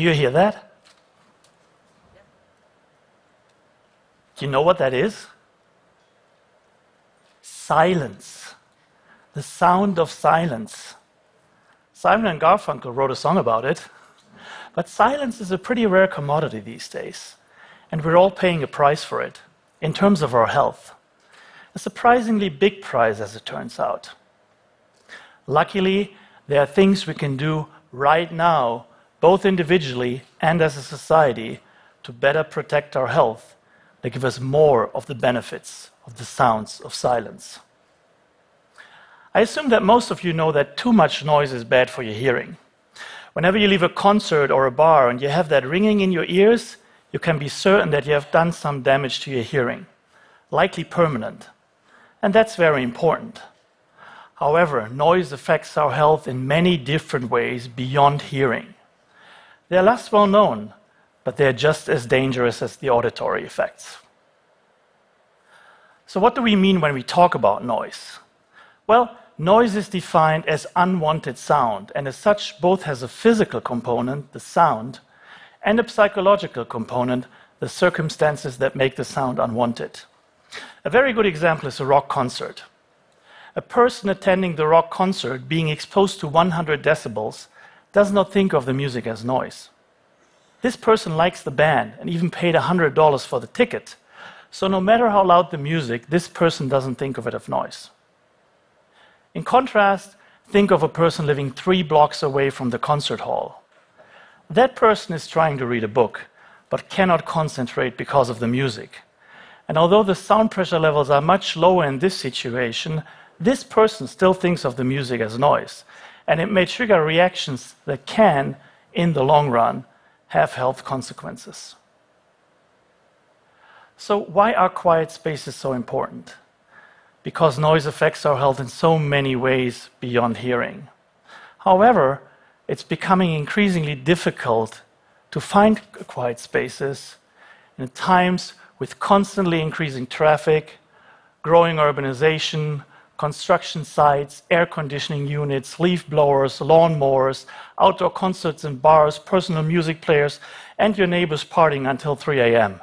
Do you hear that? Do you know what that is? Silence. The sound of silence. Simon and Garfunkel wrote a song about it. But silence is a pretty rare commodity these days, and we're all paying a price for it in terms of our health. A surprisingly big price, as it turns out. Luckily, there are things we can do right now, both individually and as a society, to better protect our health, that give us more of the benefits of the sounds of silence. I assume that most of you know that too much noise is bad for your hearing. Whenever you leave a concert or a bar and you have that ringing in your ears, you can be certain that you have done some damage to your hearing, likely permanent. And that's very important. However, noise affects our health in many different ways beyond hearing. They're less well known, but they're just as dangerous as the auditory effects. So, what do we mean when we talk about noise? Well, noise is defined as unwanted sound, and as such, both has a physical component, the sound, and a psychological component, the circumstances that make the sound unwanted. A very good example is a rock concert. A person attending the rock concert being exposed to 100 decibels does not think of the music as noise. This person likes the band and even paid $100 for the ticket. So, no matter how loud the music, this person doesn't think of it as noise. In contrast, think of a person living three blocks away from the concert hall. That person is trying to read a book, but cannot concentrate because of the music. And although the sound pressure levels are much lower in this situation, this person still thinks of the music as noise. And it may trigger reactions that can, in the long run, have health consequences. So, why are quiet spaces so important? Because noise affects our health in so many ways beyond hearing. However, it's becoming increasingly difficult to find quiet spaces in times with constantly increasing traffic, growing urbanization, construction sites, air conditioning units, leaf blowers, lawnmowers, outdoor concerts and bars, personal music players, and your neighbors partying until 3 a.m.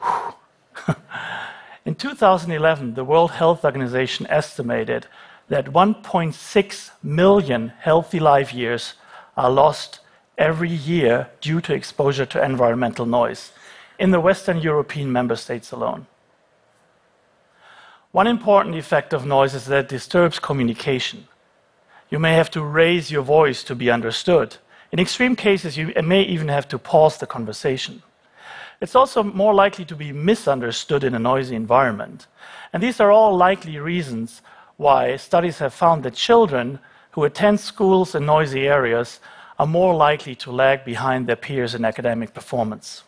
In 2011, the World Health Organization estimated that 1.6 million healthy life years are lost every year due to exposure to environmental noise in the Western European member states alone. One important effect of noise is that it disturbs communication. You may have to raise your voice to be understood. In extreme cases, you may even have to pause the conversation. It's also more likely to be misunderstood in a noisy environment. And these are all likely reasons why studies have found that children who attend schools in noisy areas are more likely to lag behind their peers in academic performance.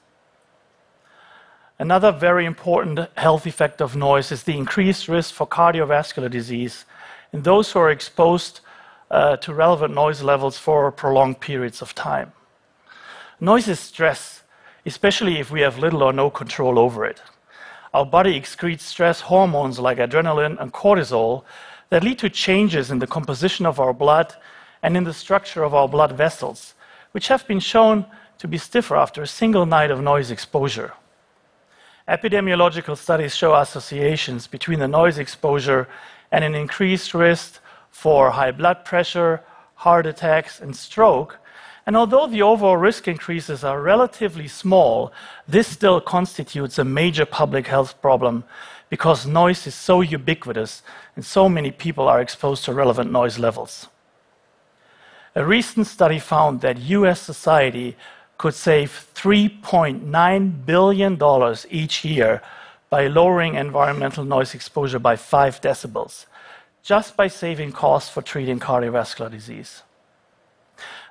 Another very important health effect of noise is the increased risk for cardiovascular disease in those who are exposed uh, to relevant noise levels for prolonged periods of time. Noise is stress, especially if we have little or no control over it. Our body excretes stress hormones like adrenaline and cortisol that lead to changes in the composition of our blood and in the structure of our blood vessels, which have been shown to be stiffer after a single night of noise exposure. Epidemiological studies show associations between the noise exposure and an increased risk for high blood pressure, heart attacks, and stroke. And although the overall risk increases are relatively small, this still constitutes a major public health problem because noise is so ubiquitous and so many people are exposed to relevant noise levels. A recent study found that US society could save $3.9 billion each year by lowering environmental noise exposure by 5 decibels, just by saving costs for treating cardiovascular disease.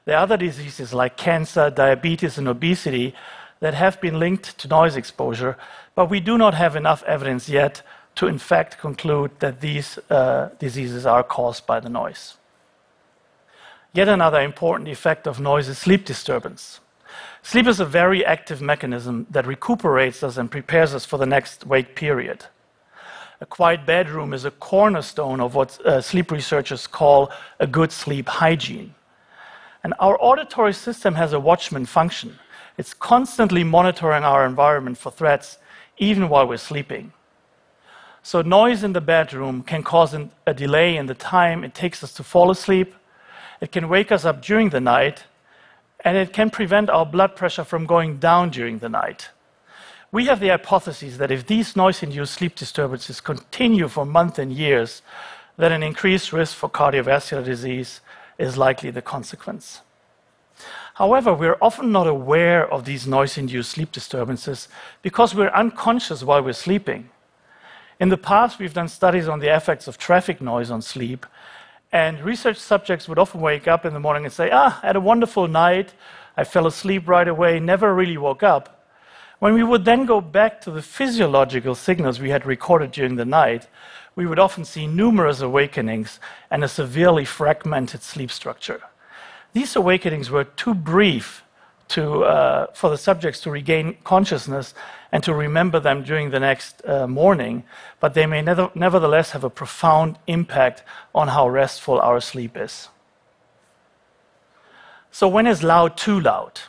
There are other diseases like cancer, diabetes, and obesity that have been linked to noise exposure, but we do not have enough evidence yet to, in fact, conclude that these uh, diseases are caused by the noise. Yet another important effect of noise is sleep disturbance. Sleep is a very active mechanism that recuperates us and prepares us for the next wake period. A quiet bedroom is a cornerstone of what uh, sleep researchers call a good sleep hygiene. And our auditory system has a watchman function. It's constantly monitoring our environment for threats, even while we're sleeping. So, noise in the bedroom can cause an, a delay in the time it takes us to fall asleep. It can wake us up during the night, and it can prevent our blood pressure from going down during the night. We have the hypothesis that if these noise induced sleep disturbances continue for months and years, then an increased risk for cardiovascular disease is likely the consequence. However, we're often not aware of these noise induced sleep disturbances because we're unconscious while we're sleeping. In the past, we've done studies on the effects of traffic noise on sleep, and research subjects would often wake up in the morning and say, Ah, I had a wonderful night. I fell asleep right away, never really woke up. When we would then go back to the physiological signals we had recorded during the night, we would often see numerous awakenings and a severely fragmented sleep structure. These awakenings were too brief to, uh, for the subjects to regain consciousness and to remember them during the next uh, morning, but they may never, nevertheless have a profound impact on how restful our sleep is. So, when is loud too loud?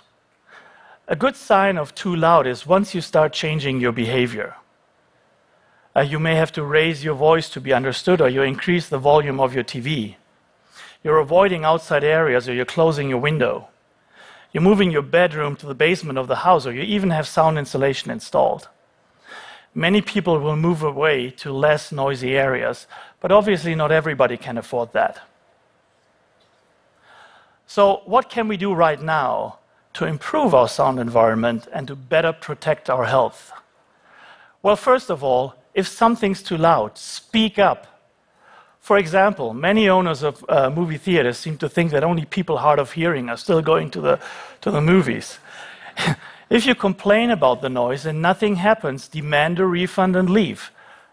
A good sign of too loud is once you start changing your behavior. Uh, you may have to raise your voice to be understood, or you increase the volume of your TV. You're avoiding outside areas, or you're closing your window. You're moving your bedroom to the basement of the house, or you even have sound insulation installed. Many people will move away to less noisy areas, but obviously, not everybody can afford that. So, what can we do right now to improve our sound environment and to better protect our health? Well, first of all, if something's too loud, speak up for example, many owners of uh, movie theaters seem to think that only people hard of hearing are still going to the, to the movies. if you complain about the noise and nothing happens, demand a refund and leave.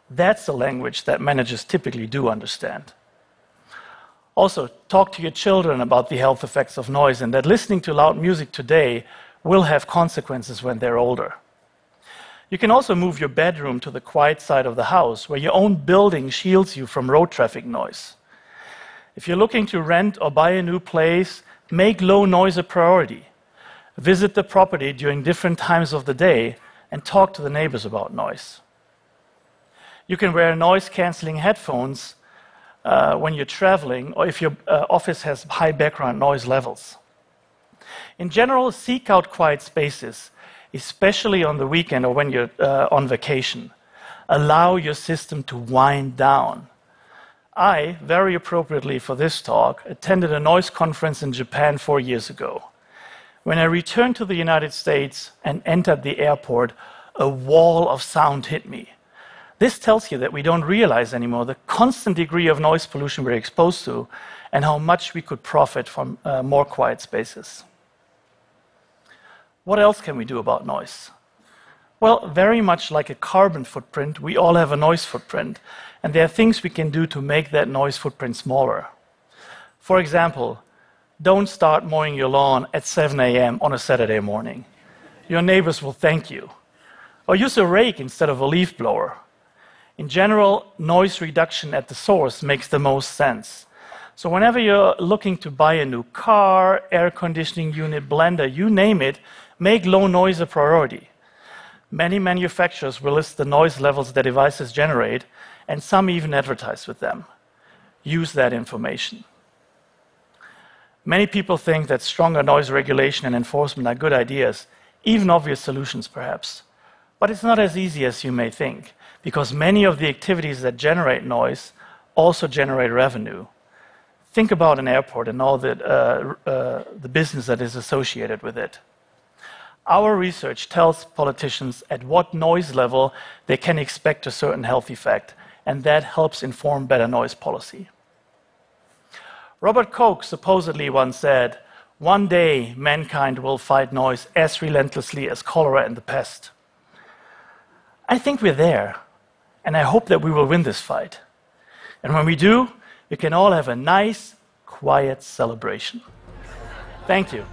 That's the language that managers typically do understand. Also, talk to your children about the health effects of noise and that listening to loud music today will have consequences when they're older. You can also move your bedroom to the quiet side of the house, where your own building shields you from road traffic noise. If you're looking to rent or buy a new place, make low noise a priority. Visit the property during different times of the day and talk to the neighbors about noise. You can wear noise canceling headphones uh, when you're traveling or if your uh, office has high background noise levels. In general, seek out quiet spaces especially on the weekend or when you're uh, on vacation. Allow your system to wind down. I, very appropriately for this talk, attended a noise conference in Japan four years ago. When I returned to the United States and entered the airport, a wall of sound hit me. This tells you that we don't realize anymore the constant degree of noise pollution we're exposed to and how much we could profit from uh, more quiet spaces. What else can we do about noise? Well, very much like a carbon footprint, we all have a noise footprint, and there are things we can do to make that noise footprint smaller. For example, don't start mowing your lawn at 7 a.m. on a Saturday morning. Your neighbors will thank you. Or use a rake instead of a leaf blower. In general, noise reduction at the source makes the most sense. So, whenever you're looking to buy a new car, air conditioning unit, blender, you name it, Make low noise a priority. Many manufacturers will list the noise levels their devices generate, and some even advertise with them. Use that information. Many people think that stronger noise regulation and enforcement are good ideas, even obvious solutions, perhaps. But it's not as easy as you may think, because many of the activities that generate noise also generate revenue. Think about an airport and all the, uh, uh, the business that is associated with it. Our research tells politicians at what noise level they can expect a certain health effect, and that helps inform better noise policy. Robert Koch supposedly once said, One day mankind will fight noise as relentlessly as cholera and the pest. I think we're there, and I hope that we will win this fight. And when we do, we can all have a nice, quiet celebration. Thank you.